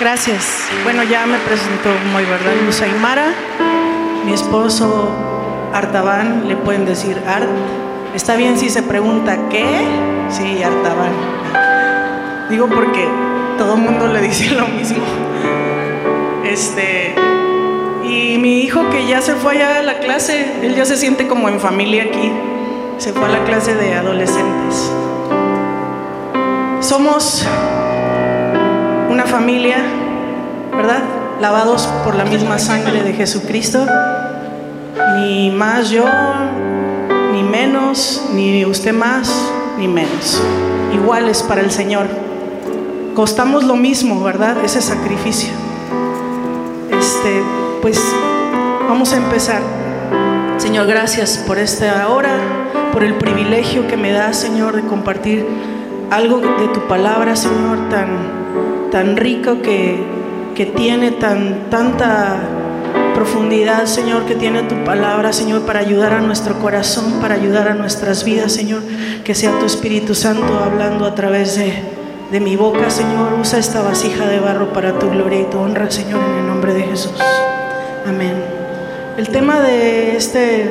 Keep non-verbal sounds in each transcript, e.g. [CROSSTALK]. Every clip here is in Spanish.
Gracias. Bueno, ya me presentó muy verdad Luz Aymara, mi esposo Artaban, le pueden decir Art. Está bien si se pregunta qué, sí, Artaban. Digo porque todo el mundo le dice [LAUGHS] lo mismo. Este, y mi hijo que ya se fue allá a la clase, él ya se siente como en familia aquí. Se fue a la clase de adolescentes. Somos una familia, ¿verdad? Lavados por la misma sangre de Jesucristo. Ni más yo, ni menos, ni usted más, ni menos. Iguales para el Señor. Costamos lo mismo, ¿verdad? Ese sacrificio. Este, pues vamos a empezar. Señor, gracias por esta hora, por el privilegio que me da, Señor, de compartir algo de tu palabra, Señor, tan tan rico que, que tiene tan, tanta profundidad, Señor, que tiene tu palabra, Señor, para ayudar a nuestro corazón, para ayudar a nuestras vidas, Señor. Que sea tu Espíritu Santo hablando a través de, de mi boca, Señor. Usa esta vasija de barro para tu gloria y tu honra, Señor, en el nombre de Jesús. Amén. El tema de, este,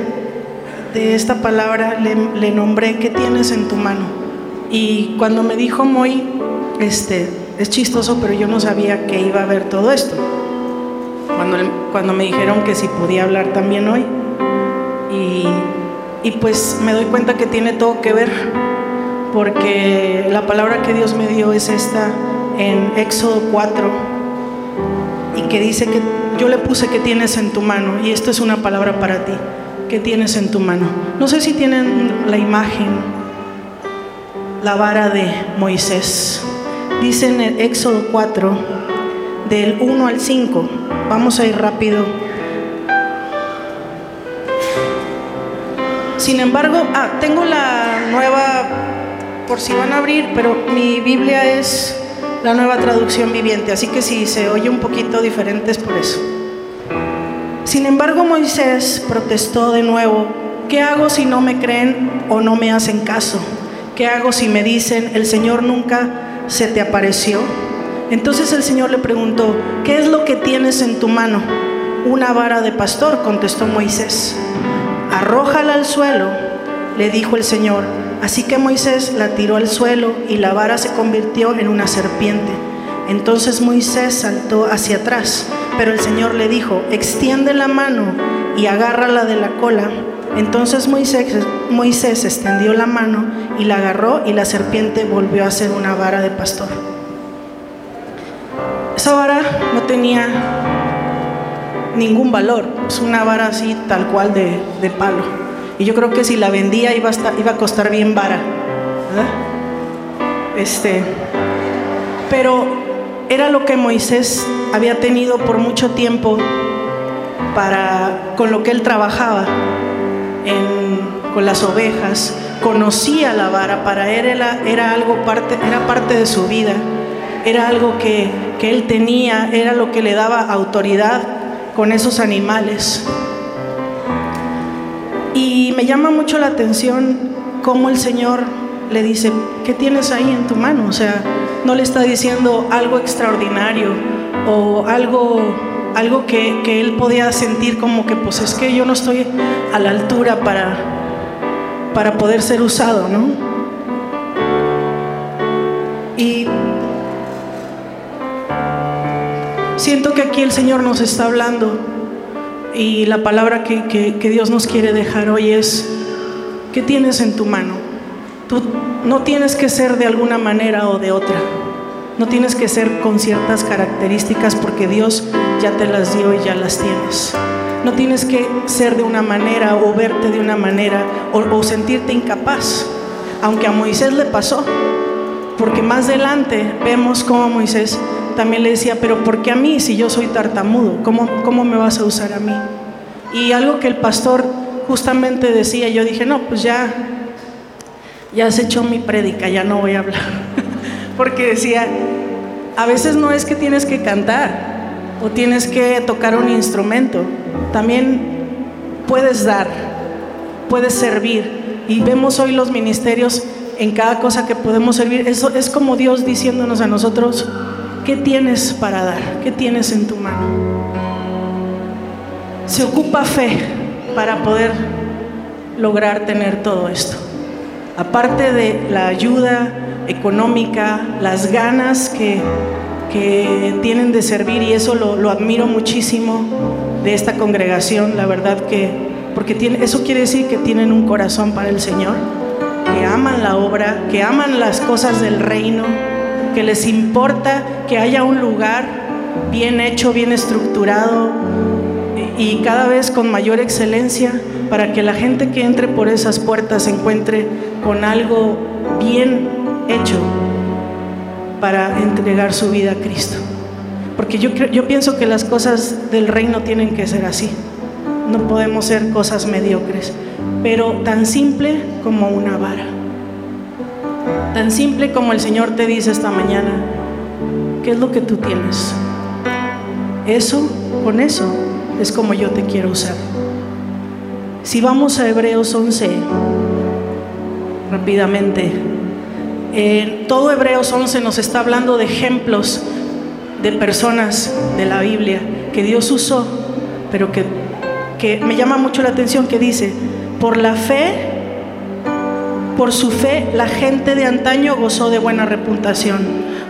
de esta palabra le, le nombré ¿qué tienes en tu mano? Y cuando me dijo muy, este, es chistoso, pero yo no sabía que iba a haber todo esto. Cuando, cuando me dijeron que si podía hablar también hoy. Y, y pues me doy cuenta que tiene todo que ver, porque la palabra que Dios me dio es esta en Éxodo 4, y que dice que yo le puse que tienes en tu mano, y esto es una palabra para ti, que tienes en tu mano. No sé si tienen la imagen, la vara de Moisés. Dice en el Éxodo 4, del 1 al 5. Vamos a ir rápido. Sin embargo, ah, tengo la nueva, por si van a abrir, pero mi Biblia es la nueva traducción viviente, así que si se oye un poquito diferente es por eso. Sin embargo, Moisés protestó de nuevo, ¿qué hago si no me creen o no me hacen caso? ¿Qué hago si me dicen, el Señor nunca se te apareció? Entonces el Señor le preguntó, ¿qué es lo que tienes en tu mano? Una vara de pastor, contestó Moisés. Arrójala al suelo, le dijo el Señor. Así que Moisés la tiró al suelo y la vara se convirtió en una serpiente. Entonces Moisés saltó hacia atrás, pero el Señor le dijo, extiende la mano y agárrala de la cola. Entonces Moisés, Moisés extendió la mano y la agarró y la serpiente volvió a ser una vara de pastor. Esa vara no tenía ningún valor, es una vara así tal cual de, de palo. Y yo creo que si la vendía iba a, estar, iba a costar bien vara. Este, pero era lo que Moisés había tenido por mucho tiempo para, con lo que él trabajaba con las ovejas, conocía la vara, para él era, algo parte, era parte de su vida, era algo que, que él tenía, era lo que le daba autoridad con esos animales. Y me llama mucho la atención cómo el Señor le dice, ¿qué tienes ahí en tu mano? O sea, no le está diciendo algo extraordinario o algo, algo que, que él podía sentir como que pues es que yo no estoy a la altura para, para poder ser usado, ¿no? Y siento que aquí el Señor nos está hablando y la palabra que, Dios nos quiere dejar hoy es, ¿qué tienes en tu mano? Tú no tienes que ser de alguna manera o de otra, no tienes que ser con ciertas características porque Dios ya te las dio y ya las tienes. No tienes que ser de una manera o verte de una manera o, sentirte incapaz, aunque a Moisés le pasó, porque más adelante vemos cómo Moisés también le decía, pero ¿por qué a mí si yo soy tartamudo? ¿Cómo, ¿Cómo me vas a usar a mí? Y algo que el pastor justamente decía, yo dije, no, pues ya, ya se echó mi prédica, ya no voy a hablar. [LAUGHS] Porque decía, a veces no es que tienes que cantar o tienes que tocar un instrumento, también puedes dar, puedes servir. Y vemos hoy los ministerios en cada cosa que podemos servir. Eso es como Dios diciéndonos a nosotros, ¿Qué tienes para dar? ¿Qué tienes en tu mano? Se ocupa fe para poder lograr tener todo esto. Aparte de la ayuda económica, las ganas que, tienen de servir, y eso lo, admiro muchísimo de esta congregación, la verdad que, porque eso quiere decir que tienen un corazón para el Señor, que aman la obra, que aman las cosas del reino, que les importa que haya un lugar bien hecho, bien estructurado y cada vez con mayor excelencia para que la gente que entre por esas puertas se encuentre con algo bien hecho para entregar su vida a Cristo. Porque yo, pienso que las cosas del reino tienen que ser así. No podemos ser cosas mediocres, pero tan simple como una vara. Tan simple como el Señor te dice esta mañana, ¿qué es lo que tú tienes? Eso, con eso, es como yo te quiero usar. Si vamos a Hebreos 11, rápidamente, todo Hebreos 11 nos está hablando de ejemplos de personas de la Biblia que Dios usó, pero que, que me llama mucho la atención que dice, por la fe, por su fe, la gente de antaño gozó de buena reputación.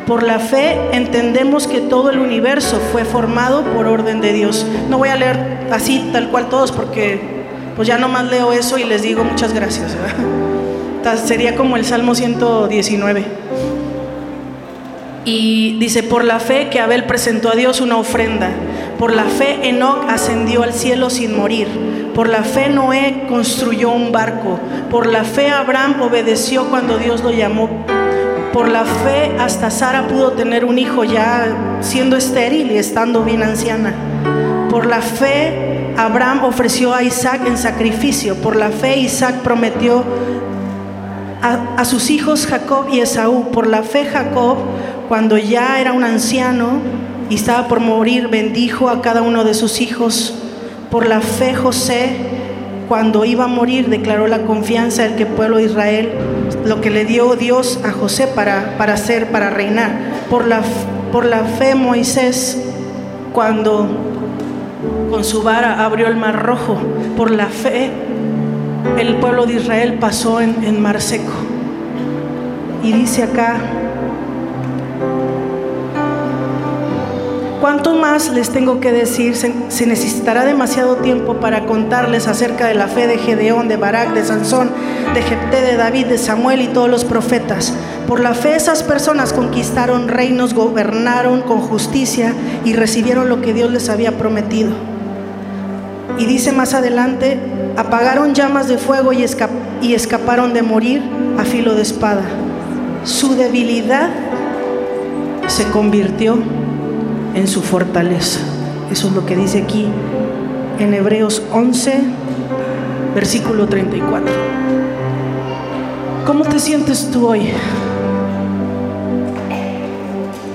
Por la fe entendemos que todo el universo fue formado por orden de Dios. No voy a leer así tal cual todos porque pues ya nomás leo eso y les digo muchas gracias. Sería como el Salmo 119. Y dice, por la fe que Abel presentó a Dios una ofrenda, por la fe Enoch ascendió al cielo sin morir, por la fe Noé construyó un barco, por la fe Abraham obedeció cuando Dios lo llamó por la fe hasta Sara pudo tener un hijo ya siendo estéril y estando bien anciana. Por la fe Abraham ofreció a Isaac en sacrificio. Por la fe Isaac prometió a, sus hijos Jacob y Esaú. Por la fe Jacob, cuando ya era un anciano y estaba por morir, bendijo a cada uno de sus hijos. Por la fe José cuando iba a morir, declaró la confianza del que pueblo de Israel, lo que le dio Dios a José para, para hacer, para reinar. Por la, por la fe Moisés, cuando con su vara abrió el mar rojo, por la fe el pueblo de Israel pasó en, en mar seco. Y dice acá, ¿Cuánto más les tengo que decir? Se, necesitará demasiado tiempo para contarles acerca de la fe de Gedeón, de Barak, de Sansón, de Jepté, de David, de Samuel y todos los profetas. Por la fe esas personas conquistaron reinos, gobernaron con justicia y recibieron lo que Dios les había prometido. Y dice más adelante, apagaron llamas de fuego y, escaparon de morir a filo de espada. Su debilidad se convirtió en su fortaleza. Eso es lo que dice aquí en Hebreos 11, versículo 34. ¿Cómo te sientes tú hoy?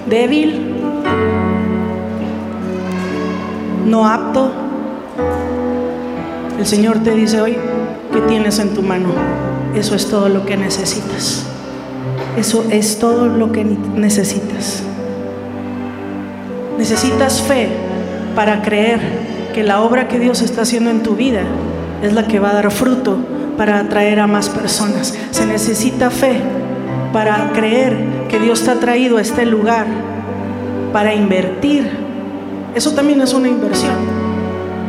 ¿Débil? ¿No apto? El Señor te dice hoy que tienes en tu mano. Eso es todo lo que necesitas. Eso es todo lo que necesitas. Necesitas fe para creer que la obra que Dios está haciendo en tu vida es la que va a dar fruto para atraer a más personas. Se necesita fe para creer que Dios te ha traído a este lugar para invertir. Eso también es una inversión.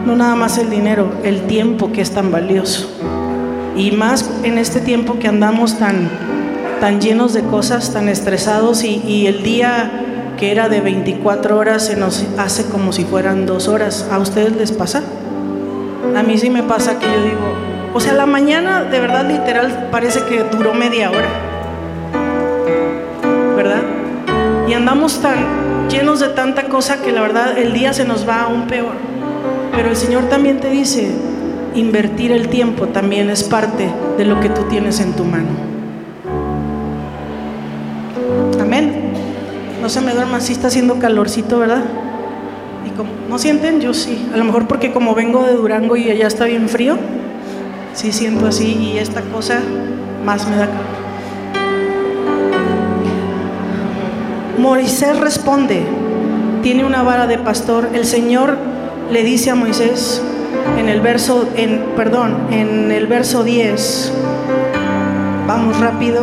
No nada más el dinero, el tiempo que es tan valioso. Y más en este tiempo que andamos tan, tan llenos de cosas, tan estresados y, y el día que era de 24 horas se nos hace como si fueran dos horas. ¿A ustedes les pasa? A mí sí me pasa que yo digo, o sea, la mañana de verdad literal parece que duró media hora, ¿verdad? Y andamos tan llenos de tanta cosa que la verdad el día se nos va aún peor. Pero el Señor también te dice, invertir el tiempo también es parte de lo que tú tienes en tu mano. No se me duerma, si está haciendo calorcito, ¿verdad? Y como, ¿No sienten? Yo sí. A lo mejor porque como vengo de Durango y allá está bien frío, sí siento así y esta cosa más me da calor. Moisés responde, tiene una vara de pastor. El Señor le dice a Moisés en el verso, en, perdón, en el verso 10, vamos rápido,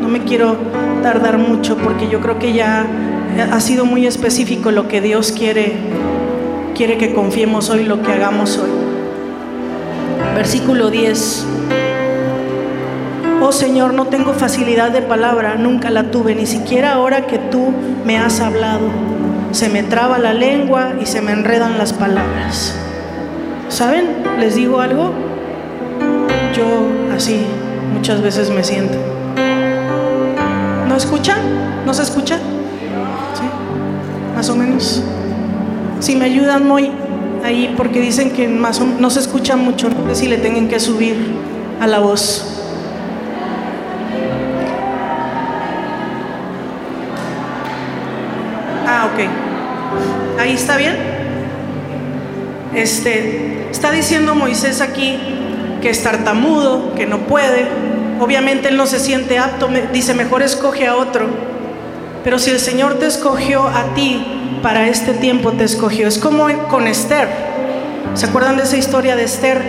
no me quiero tardar mucho porque yo creo que ya ha sido muy específico lo que Dios quiere, quiere que confiemos hoy, lo que hagamos hoy. Versículo 10. Oh Señor, no tengo facilidad de palabra, nunca la tuve, ni siquiera ahora que tú me has hablado. Se me traba la lengua y se me enredan las palabras. ¿Saben? ¿Les digo algo? Yo así muchas veces me siento. ¿No escuchan? ¿No se escucha? ¿Sí? Más o menos. Si me ayudan muy ahí porque dicen que más no se escucha mucho, no sé si le tengan que subir a la voz. Ahí está bien. Este, está diciendo Moisés aquí que es tartamudo, que no puede. Obviamente él no se siente apto, dice, mejor escoge a otro. Pero si el Señor te escogió a ti para este tiempo, te escogió. Es como con Esther. ¿Se acuerdan de esa historia de Esther?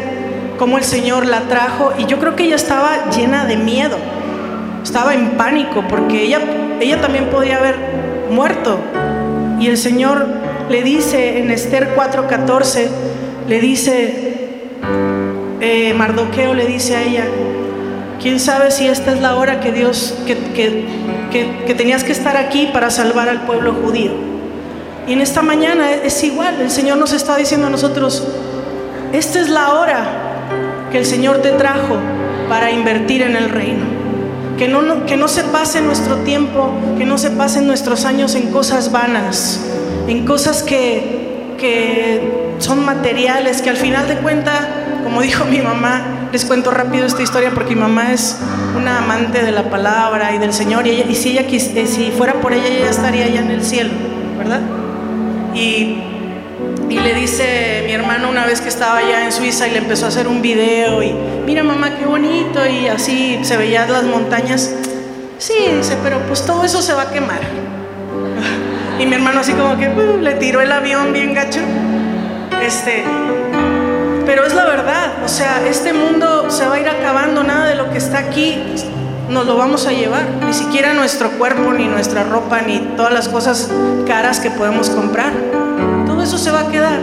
Cómo el Señor la trajo y yo creo que ella estaba llena de miedo. Estaba en pánico porque ella, ella también podía haber muerto. Y el Señor le dice en Esther 4:14, le dice, eh, Mardoqueo le dice a ella, ¿quién sabe si esta es la hora que Dios, que, que, tenías que estar aquí para salvar al pueblo judío? Y en esta mañana es igual, el Señor nos está diciendo a nosotros, esta es la hora que el Señor te trajo para invertir en el reino. Que no, que no se pase nuestro tiempo, que no se pasen nuestros años en cosas vanas, en cosas que, que son materiales, que al final de cuentas, como dijo mi mamá, les cuento rápido esta historia porque mi mamá es una amante de la palabra y del Señor y, y si, ella, eh, si fuera por ella, ella estaría allá en el cielo, ¿verdad? Y, y le dice mi hermano una vez que estaba allá en Suiza y le empezó a hacer un video y mira mamá qué bonito y así se veían las montañas. Sí, dice, pero pues todo eso se va a quemar. Y mi hermano así como que uh, le tiró el avión bien gacho. Este, pero es la verdad, o sea, este mundo se va a ir acabando, nada de lo que está aquí nos lo vamos a llevar, ni siquiera nuestro cuerpo, ni nuestra ropa, ni todas las cosas caras que podemos comprar. Todo eso se va a quedar.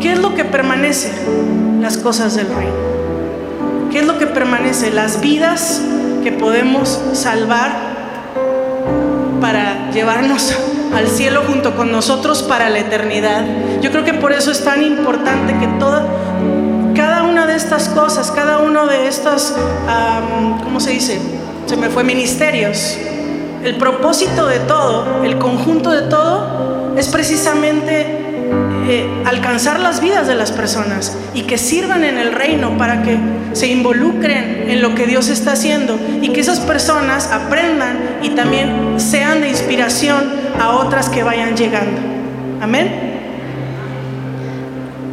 ¿Qué es lo que permanece? Las cosas del reino. ¿Qué es lo que permanece? Las vidas que podemos salvar para llevarnos al cielo junto con nosotros para la eternidad. Yo creo que por eso es tan importante que toda, cada una de estas cosas, cada uno de estos, ¿cómo se dice? Se me fue ministerios. El propósito de todo, el conjunto de todo, es precisamente alcanzar las vidas de las personas y que sirvan en el reino para que se involucren en lo que Dios está haciendo y que esas personas aprendan y también sean de inspiración a otras que vayan llegando. Amén.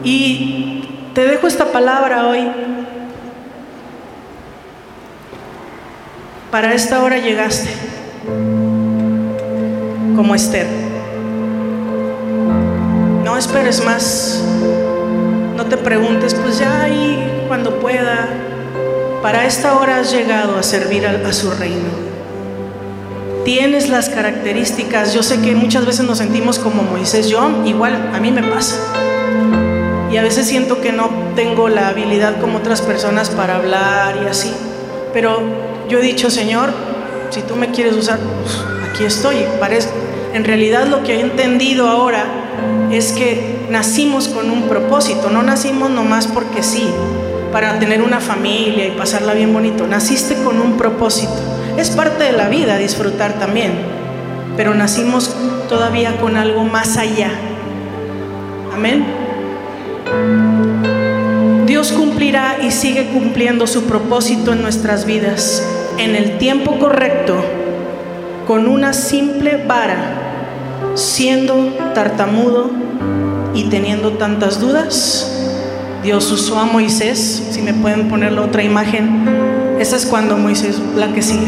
Y te dejo esta palabra hoy. Para esta hora llegaste como Esther no esperes más. No te preguntes, pues ya ahí cuando pueda. Para esta hora has llegado a servir a, su reino. Tienes las características. Yo sé que muchas veces nos sentimos como Moisés. Yo igual, a mí me pasa. Y a veces siento que no tengo la habilidad como otras personas para hablar y así. Pero yo he dicho, Señor, si tú me quieres usar, pues, aquí estoy. En realidad lo que he entendido ahora es que nacimos con un propósito, no nacimos nomás porque sí, para tener una familia y pasarla bien bonito, naciste con un propósito. Es parte de la vida disfrutar también, pero nacimos todavía con algo más allá. Amén. Dios cumplirá y sigue cumpliendo su propósito en nuestras vidas en el tiempo correcto, con una simple vara siendo tartamudo y teniendo tantas dudas, Dios usó a Moisés, si me pueden poner la otra imagen, esa es cuando Moisés, la que sigue,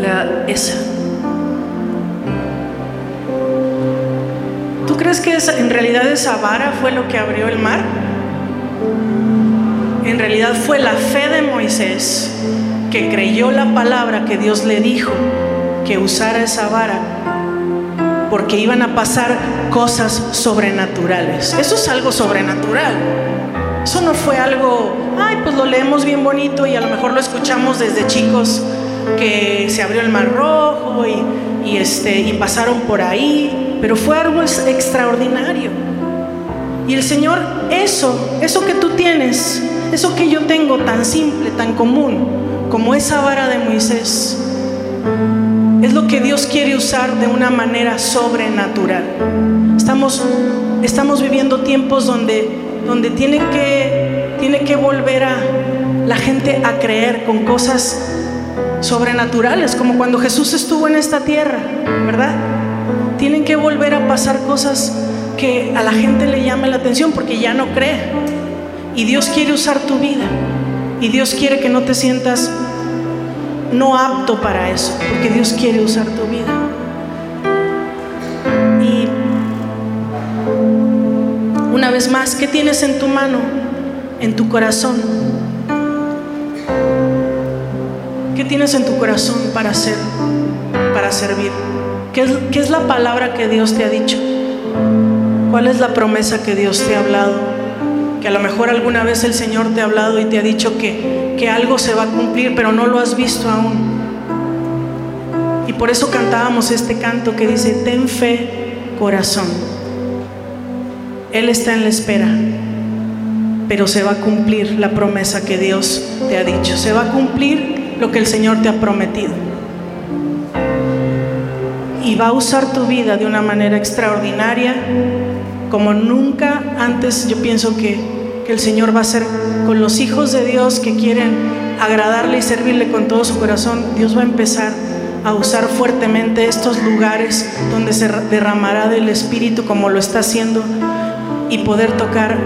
la, esa. ¿Tú crees que en realidad esa vara fue lo que abrió el mar? En realidad fue la fe de Moisés que creyó la palabra que Dios le dijo que usara esa vara porque iban a pasar cosas sobrenaturales. Eso es algo sobrenatural. Eso no fue algo, ay, pues lo leemos bien bonito y a lo mejor lo escuchamos desde chicos que se abrió el mar rojo y, este, y pasaron por ahí, pero fue algo extraordinario. Y el Señor, eso, eso que tú tienes, eso que yo tengo tan simple, tan común, como esa vara de Moisés, quiere usar de una manera sobrenatural. Estamos, estamos viviendo tiempos donde, donde tiene, que, tiene que volver a la gente a creer con cosas sobrenaturales, como cuando Jesús estuvo en esta tierra, ¿verdad? Tienen que volver a pasar cosas que a la gente le llame la atención porque ya no cree. Y Dios quiere usar tu vida. Y Dios quiere que no te sientas no apto para eso, porque Dios quiere usar tu vida. Y una vez más, ¿qué tienes en tu mano, en tu corazón? ¿Qué tienes en tu corazón para hacer, para servir? ¿Qué es, ¿Qué es la palabra que Dios te ha dicho? ¿Cuál es la promesa que Dios te ha hablado? Que a lo mejor alguna vez el Señor te ha hablado y te ha dicho que que algo se va a cumplir, pero no lo has visto aún. Y por eso cantábamos este canto que dice, ten fe, corazón. Él está en la espera, pero se va a cumplir la promesa que Dios te ha dicho. Se va a cumplir lo que el Señor te ha prometido. Y va a usar tu vida de una manera extraordinaria, como nunca antes yo pienso que el Señor va a hacer con los hijos de Dios que quieren agradarle y servirle con todo su corazón. Dios va a empezar a usar fuertemente estos lugares donde se derramará del Espíritu como lo está haciendo y poder tocar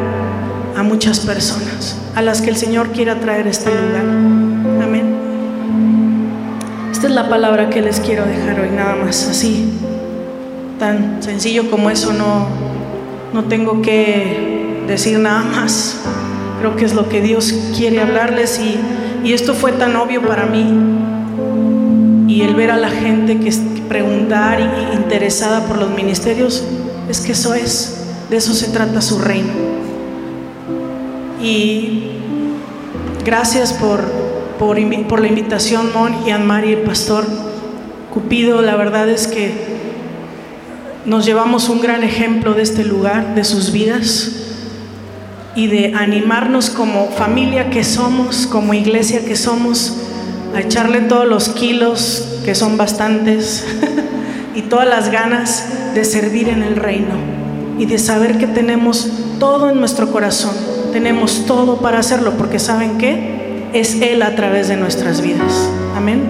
a muchas personas a las que el Señor quiera traer este lugar. Amén. Esta es la palabra que les quiero dejar hoy, nada más así, tan sencillo como eso, no, no tengo que decir nada más. Creo que es lo que Dios quiere hablarles y, esto fue tan obvio para mí. Y el ver a la gente que, preguntar y interesada por los ministerios, es que eso es, de eso se trata su reino. Y gracias por, por, la invitación, Mon y Anne-Marie, el pastor Cupido. La verdad es que nos llevamos un gran ejemplo de este lugar, de sus vidas y de animarnos como familia que somos, como iglesia que somos, a echarle todos los kilos, que son bastantes, [LAUGHS] y todas las ganas de servir en el reino y de saber que tenemos todo en nuestro corazón, tenemos todo para hacerlo, porque ¿saben qué? Es Él a través de nuestras vidas. Amén.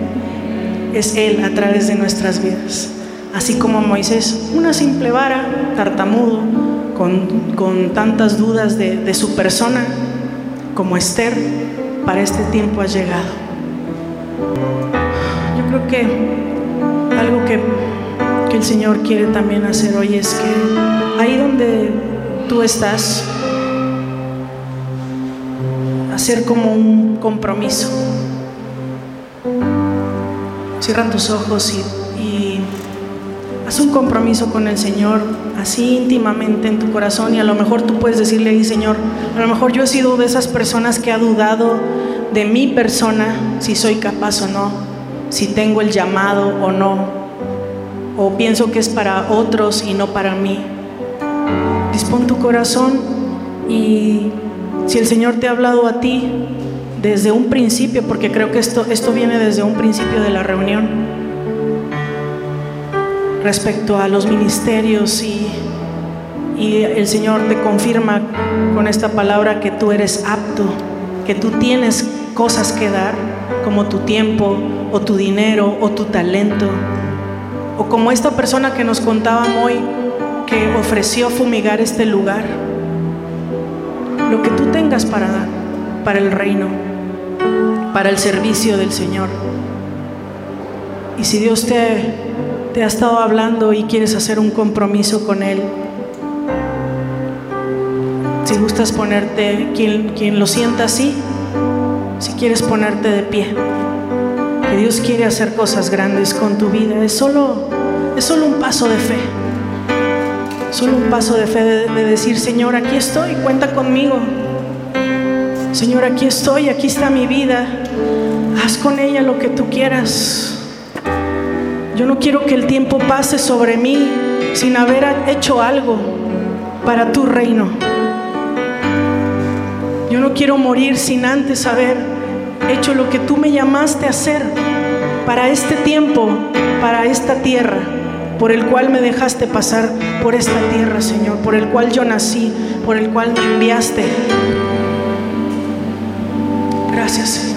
Es Él a través de nuestras vidas. Así como Moisés, una simple vara, tartamudo, con, tantas dudas de, su persona, como Esther, para este tiempo ha llegado. Yo creo que algo que, que el Señor quiere también hacer hoy es que ahí donde tú estás, hacer como un compromiso. Cierra tus ojos y haz un compromiso con el Señor así íntimamente en tu corazón y a lo mejor tú puedes decirle ahí, Señor, a lo mejor yo he sido de esas personas que ha dudado de mi persona, si soy capaz o no, si tengo el llamado o no, o pienso que es para otros y no para mí. Dispón tu corazón y si el Señor te ha hablado a ti desde un principio, porque creo que esto, esto viene desde un principio de la reunión, respecto a los ministerios y, y el Señor te confirma con esta palabra que tú eres apto, que tú tienes cosas que dar, como tu tiempo o tu dinero o tu talento, o como esta persona que nos contaba hoy que ofreció fumigar este lugar, lo que tú tengas para dar, para el reino, para el servicio del Señor. Y si Dios te te ha estado hablando y quieres hacer un compromiso con Él, gustas ponerte, quien, quien lo sienta así, si quieres ponerte de pie, que Dios quiere hacer cosas grandes con tu vida, es solo, es solo un paso de fe. Solo un paso de fe de, de decir, Señor, aquí estoy, cuenta conmigo. Señor, aquí estoy, aquí está mi vida. Haz con ella lo que tú quieras. Yo no quiero que el tiempo pase sobre mí sin haber hecho algo para tu reino. Yo no quiero morir sin antes haber hecho lo que tú me llamaste a hacer para este tiempo, para esta tierra, por el cual me dejaste pasar por esta tierra, Señor, por el cual yo nací, por el cual me enviaste. Gracias, Señor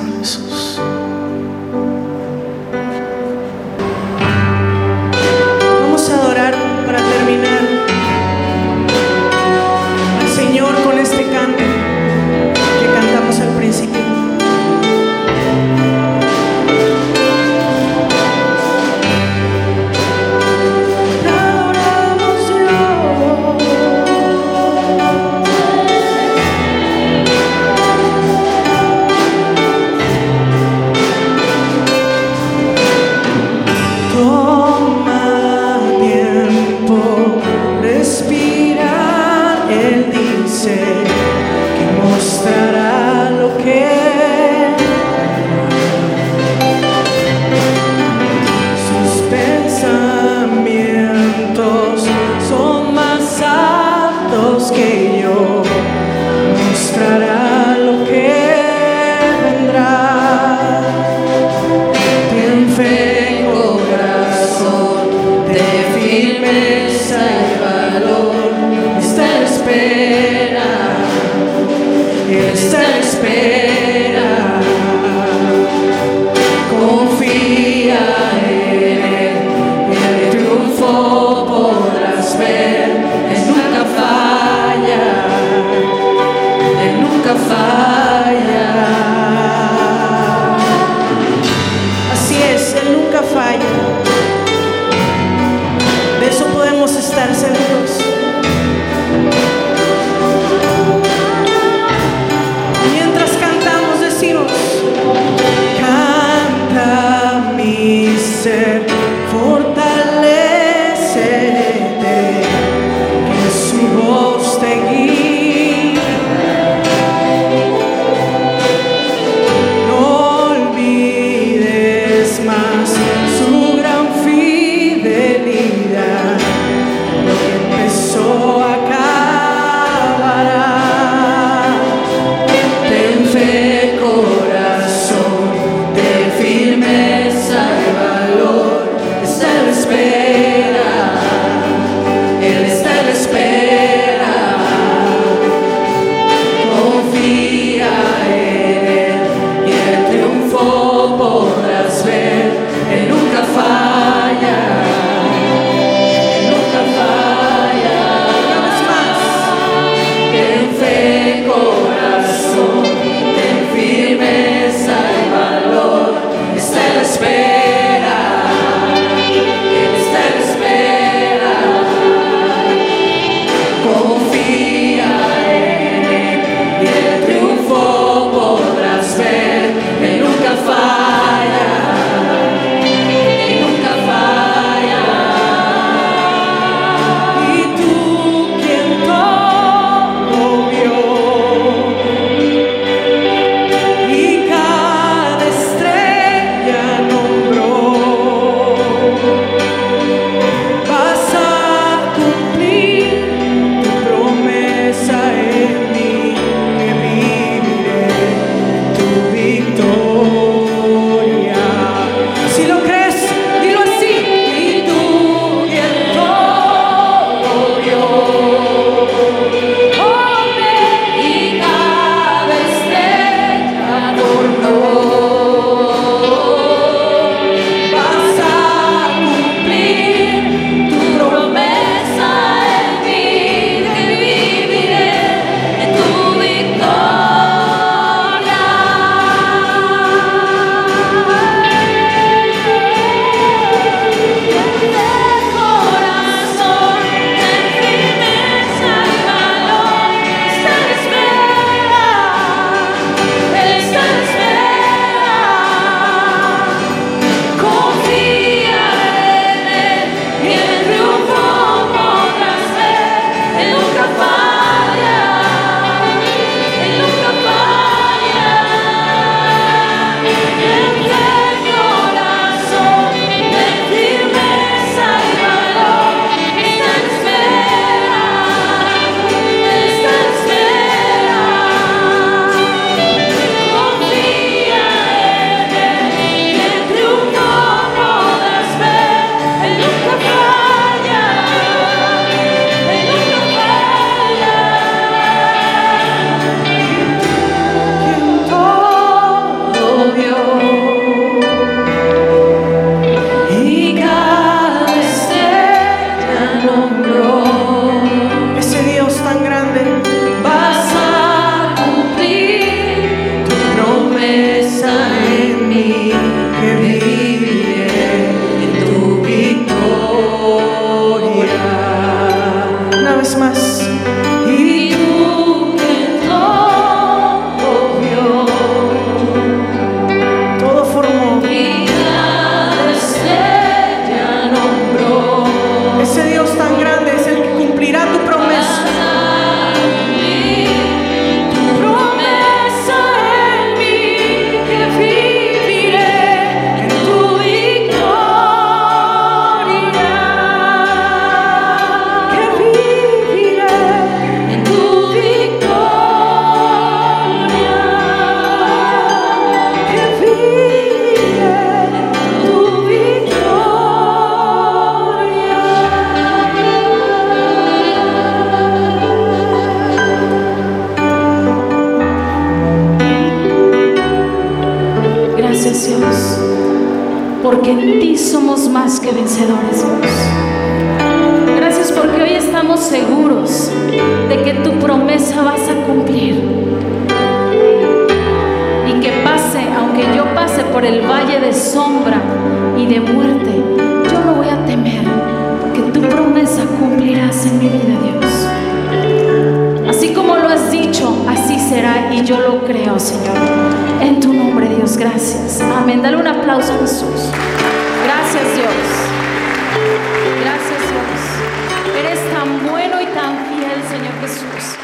dia. En ti somos más que vencedores, Dios. Gracias porque hoy estamos seguros de que tu promesa vas a cumplir. Y que pase, aunque yo pase por el valle de sombra y de muerte, yo no voy a temer, porque tu promesa cumplirás en mi vida, Dios. Así como lo has dicho, así será y yo lo creo, Señor. En tu nombre, Dios, gracias. Amén. Dale un aplauso a Jesús. Gracias Dios. Gracias Dios. Eres tan bueno y tan fiel, Señor Jesús.